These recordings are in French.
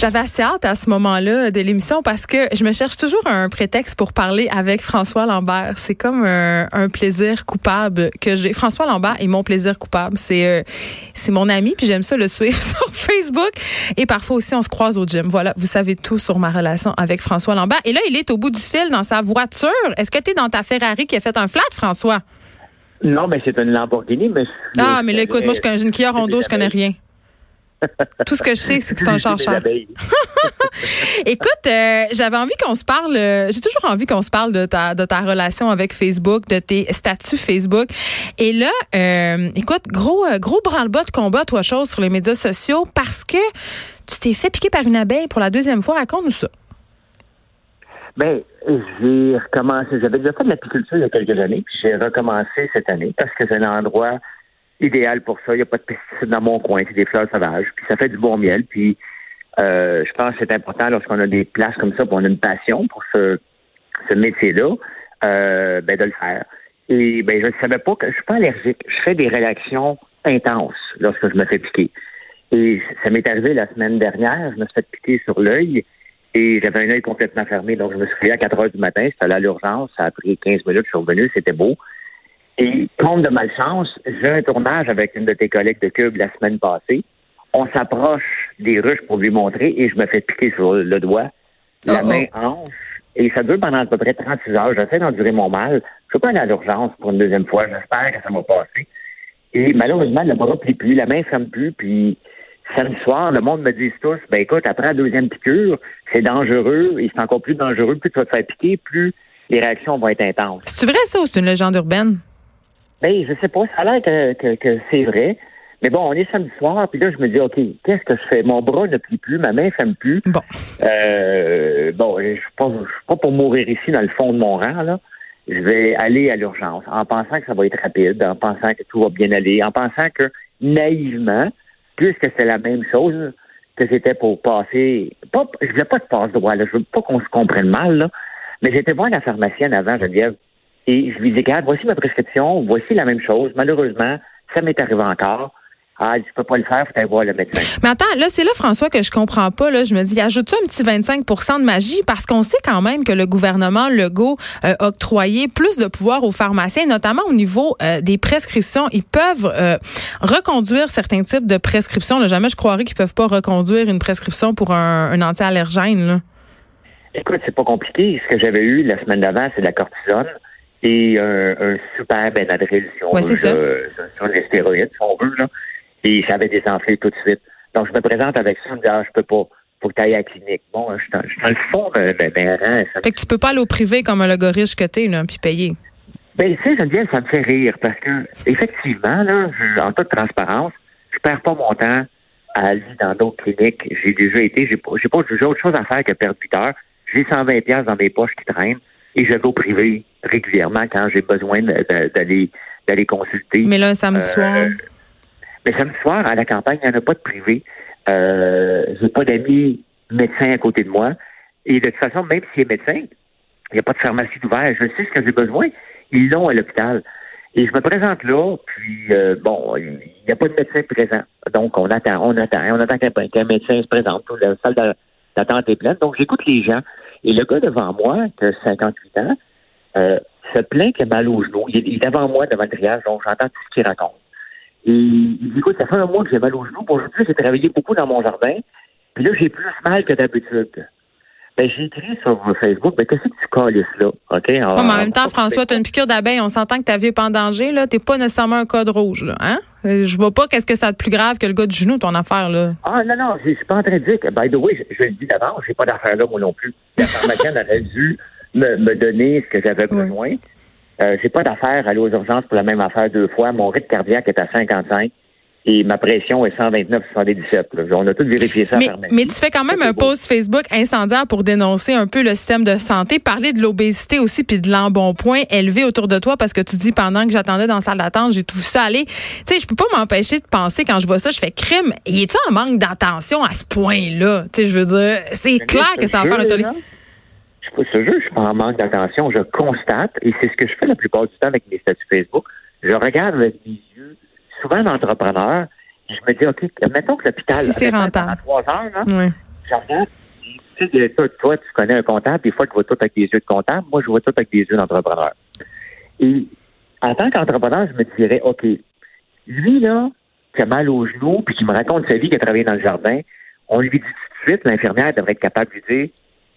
J'avais assez hâte à ce moment-là de l'émission parce que je me cherche toujours un prétexte pour parler avec François Lambert. C'est comme un, un plaisir coupable que j'ai. François Lambert est mon plaisir coupable. C'est euh, c'est mon ami puis j'aime ça le suivre sur Facebook et parfois aussi on se croise au gym. Voilà, vous savez tout sur ma relation avec François Lambert. Et là, il est au bout du fil dans sa voiture. Est-ce que tu es dans ta Ferrari qui a fait un flat, François? Non, mais c'est une Lamborghini, mais... Ah, mais là, écoute, moi, je connais une Kia Rondo, je connais rien. Tout ce que je sais, c'est que c'est un char cher. Écoute, euh, j'avais envie qu'on se parle. euh, J'ai toujours envie qu'on se parle de ta de ta relation avec Facebook, de tes statuts Facebook. Et là, euh, écoute, gros gros branle-bas de combat, toi chose sur les médias sociaux parce que tu t'es fait piquer par une abeille pour la deuxième fois. Raconte-nous ça. Ben, j'ai recommencé. J'avais déjà fait de l'apiculture il y a quelques années, puis j'ai recommencé cette année parce que c'est un endroit idéal pour ça. Il n'y a pas de pesticides dans mon coin, c'est des fleurs sauvages, puis ça fait du bon miel. Puis euh, je pense que c'est important lorsqu'on a des places comme ça, puis on a une passion pour ce, ce métier-là, euh, ben de le faire. Et ben je ne savais pas que je suis pas allergique. Je fais des réactions intenses lorsque je me fais piquer. Et ça m'est arrivé la semaine dernière. Je me suis fait piquer sur l'œil. Et j'avais un œil complètement fermé, donc je me suis réveillé à 4 heures du matin, c'était allé à l'urgence, ça a pris 15 minutes, je suis revenu, c'était beau. Et compte de malchance, j'ai un tournage avec une de tes collègues de Cube la semaine passée. On s'approche des ruches pour lui montrer et je me fais piquer sur le doigt, la Oh, oh. main hanche. Et ça dure pendant à peu près 36 heures. J'essaie d'endurer mon mal. Je peux pas aller à l'urgence pour une deuxième fois. J'espère que ça va passer. Et malheureusement, le bras plie plus, la main ne ferme plus, puis samedi soir, le monde me dit tous, ben écoute, après la deuxième piqûre, c'est dangereux, et c'est encore plus dangereux, plus tu vas te faire piquer, plus les réactions vont être intenses. C'est vrai ça ou c'est une légende urbaine? Ben, je sais pas, ça a l'air que, que, que c'est vrai. Mais bon, on est samedi soir, puis là, je me dis, OK, qu'est-ce que je fais? Mon bras ne plie plus, ma main ne ferme plus. Bon. Euh, bon, je suis pas, je suis pas pour mourir ici dans le fond de mon rang, là. Je vais aller à l'urgence en pensant que ça va être rapide, en pensant que tout va bien aller, en pensant que naïvement, puisque c'est la même chose que c'était pour passer, pas, je voulais pas de passe droit, là. Je veux pas qu'on se comprenne mal, là. Mais j'étais voir la pharmacienne avant, Geneviève, et je lui dis, regarde, voici ma prescription, voici la même chose. Malheureusement, ça m'est arrivé encore. Ah, je peux pas le faire, faut aller voir le médecin. Mais attends, là, c'est là, François, que je comprends pas. Là. Je me dis, ajoute-tu un petit 25% de magie? Parce qu'on sait quand même que le gouvernement Legault euh, a octroyé plus de pouvoir aux pharmaciens, notamment au niveau euh, des prescriptions. Ils peuvent euh, reconduire certains types de prescriptions. Là. Jamais je croirais qu'ils peuvent pas reconduire une prescription pour un, un anti-allergène. là. Écoute, c'est pas compliqué. Ce que j'avais eu la semaine d'avant, c'est de la cortisone et un, un super Benadryl, si on Ouais, veut, c'est ça. là, sur les stéroïdes, si on veut, là. Et ça avait désenflé tout de suite. Donc, je me présente avec ça, je me dis, ah, je peux pas. Faut que tu ailles à la clinique. Bon, je suis dans, je suis dans le fond d'un rang. Ça Fait que tu peux pas aller au privé comme un logoriche que t'es, là, puis payer. Ben, tu sais, Geneviève, ça me fait rire parce que, effectivement, là, je- en toute transparence, je perds pas mon temps à aller dans d'autres cliniques. J'ai déjà été, j'ai pas, j'ai pas, j'ai autre chose à faire que perdre 8 heures. J'ai 120 pièces dans mes poches qui traînent et je vais au privé régulièrement quand j'ai besoin d'aller, d'aller consulter. Mais là, un samedi Euh, soir? Mais samedi soir, à la campagne, il n'y en a pas de privé. Euh, j'ai pas d'amis médecins à côté de moi. Et de toute façon, même s'il est médecin, il n'y a pas de pharmacie ouverte. Je sais ce que j'ai besoin. Ils l'ont à l'hôpital. Et je me présente là, puis euh, bon, il n'y a pas de médecin présent. Donc, on attend, on attend, on attend qu'un médecin se présente. La salle d'a- d'attente est pleine. Donc, j'écoute les gens. Et le gars devant moi, a 58 ans, euh, se plaint qu'il a mal au genou. Il est, devant moi, devant le triage, donc j'entends tout ce qu'il raconte. Et il dit, écoute, ça fait un mois que j'ai mal au genou. Aujourd'hui, j'ai travaillé beaucoup dans mon jardin. Puis là, j'ai plus mal que d'habitude. Ben, j'ai écrit sur Facebook, ben, qu'est-ce que tu calisses là? OK? Ouais, mais en même temps, François, tu as une piqûre d'abeille. On s'entend que ta vie est pas en danger. là. T'es pas nécessairement un code rouge. Là, hein? Euh, Je vois pas qu'est-ce que ça a de plus grave que le gars du genou, ton affaire. là. Ah, non, non, je suis pas en train de dire que, by the way, je, je le dis d'avance, j'ai pas d'affaire là, moi non plus. La pharmacienne aurait dû me, me donner ce que j'avais besoin. Euh, j'ai pas d'affaire à aller aux urgences pour la même affaire deux fois. Mon rythme cardiaque est à 55 et ma pression est 129 77. là. On a tout vérifié ça Mais, mais tu fais quand même un beau. post Facebook incendiaire pour dénoncer un peu le système de santé, parler de l'obésité aussi, puis de l'embonpoint élevé autour de toi, parce que tu dis pendant que j'attendais dans la salle d'attente, j'ai tout vu ça aller. Tu sais, je peux pas m'empêcher de penser quand je vois ça, je fais crime. Y est-tu en manque d'attention à ce point-là? Tu sais, je veux dire, c'est clair que ça va faire un tollé. Je ce jeu, je suis pas en manque d'attention. Je constate, et c'est ce que je fais la plupart du temps avec mes statuts Facebook. Je regarde avec mes yeux, souvent d'entrepreneurs, et je me dis, OK, mettons que l'hôpital. Si c'est rentable. trois heures, là, Oui. je regarde, tu sais, toi, tu connais un comptable, des fois, tu vois tout avec des yeux de comptable. Moi, je vois tout avec des yeux d'entrepreneur. Et en tant qu'entrepreneur, je me dirais, OK, lui, là, qui a mal au genou, puis qui me raconte sa vie, qui a travaillé dans le jardin, on lui dit tout de suite, l'infirmière devrait être capable de lui dire,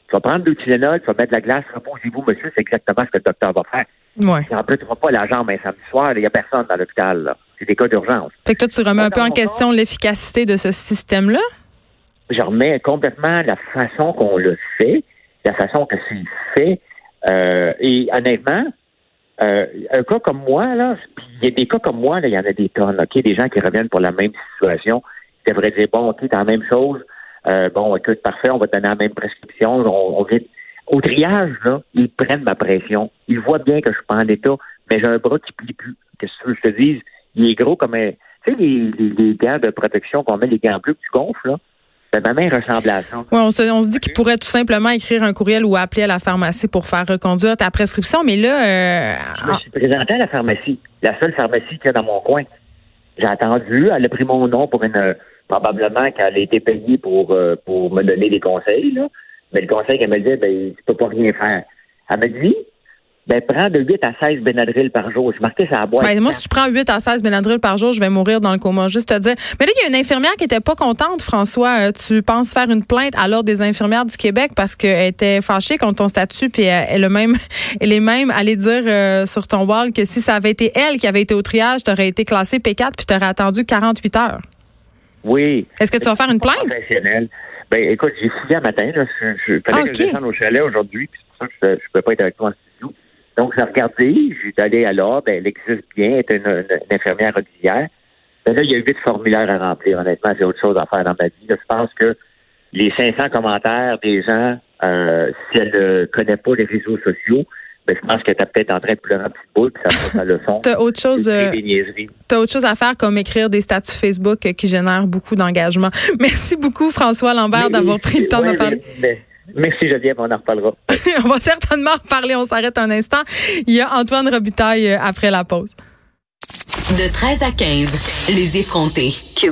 tu vas prendre deux Tylenol, tu vas mettre de la glace, reposez-vous, monsieur, c'est exactement ce que le docteur va faire. Ouais. En plus, tu ne pas la jambe un samedi soir, il n'y a personne dans l'hôpital. C'est des cas d'urgence. Fait que toi, tu remets un peu Dans en question l'efficacité de ce système-là? je remets complètement la façon qu'on le fait, la façon que c'est fait. Euh, et honnêtement, euh, un cas comme moi, là, il y a des cas comme moi, là, il y en a des tonnes, OK? Des gens qui reviennent pour la même situation, qui devraient dire, bon, OK, t'as la même chose, euh, bon, écoute, parfait, on va te donner la même prescription, on, on vient... Au triage, là, ils prennent ma pression. Ils voient bien que je suis pas en état, mais j'ai un bras qui plie plus. Qu'est-ce que je te dise? Il est gros comme un... Tu sais, les, les, les gants de protection qu'on met, les gants bleus que tu gonfles, là? Ben, ma main ressemble à ça. Ouais, on se, on se dit qu'il pourrait tout simplement écrire un courriel ou appeler à la pharmacie pour faire reconduire ta prescription, mais là, euh, Je me suis présenté à la pharmacie, la seule pharmacie qu'il y a dans mon coin. J'ai attendu, elle a pris mon nom pour une euh, probablement qu'elle a été payée pour euh, pour me donner des conseils, là. Mais le conseil qu'elle me dit, ben, tu peux pas rien faire. Elle m'a dit, ben, prends de 8 à 16 Benadryl par jour. Je marquais ça à boîte. Ben, moi, si je prends 8 à 16 Benadryl par jour, je vais mourir dans le coma. Juste te dire. Mais là, il y a une infirmière qui était pas contente, François. Euh, tu penses faire une plainte à l'Ordre des infirmières du Québec parce qu'elle était fâchée contre ton statut, puis elle, a même, elle est même allée dire euh, sur ton wall que si ça avait été elle qui avait été au triage, tu aurais été classé P4 puis tu aurais attendu 48 heures. Oui. Est-ce que tu vas faire une plainte? Professionnel. Ben, écoute, j'ai fouillé un matin, là. Je, Ah, que ok. je au chalet aujourd'hui, puis c'est pour ça que je, ne peux pas être avec toi en studio. Donc, j'ai regardé, j'ai allé à l'ordre, ben, elle existe bien, elle est une, une- une infirmière auxiliaire. Ben là, il y a huit formulaires à remplir. Honnêtement, j'ai autre chose à faire dans ma vie. Là, je pense que les 500 commentaires des gens, euh, si elle ne connaît pas les réseaux sociaux, ben, je pense qu'elle était peut-être en train de pleurer un petit bout, puis ça passe sa leçon. T'as autre chose, euh, t'as autre chose à faire comme écrire des statuts Facebook qui génèrent beaucoup d'engagement. Merci beaucoup, François Lambert, d'avoir pris le temps de ouais, me parler. mais- mais- merci Geneviève, on en reparlera. on va certainement reparler. On s'arrête un instant. Il y a Antoine Robitaille euh, après la pause. De 13 à 15, les effrontés. Cube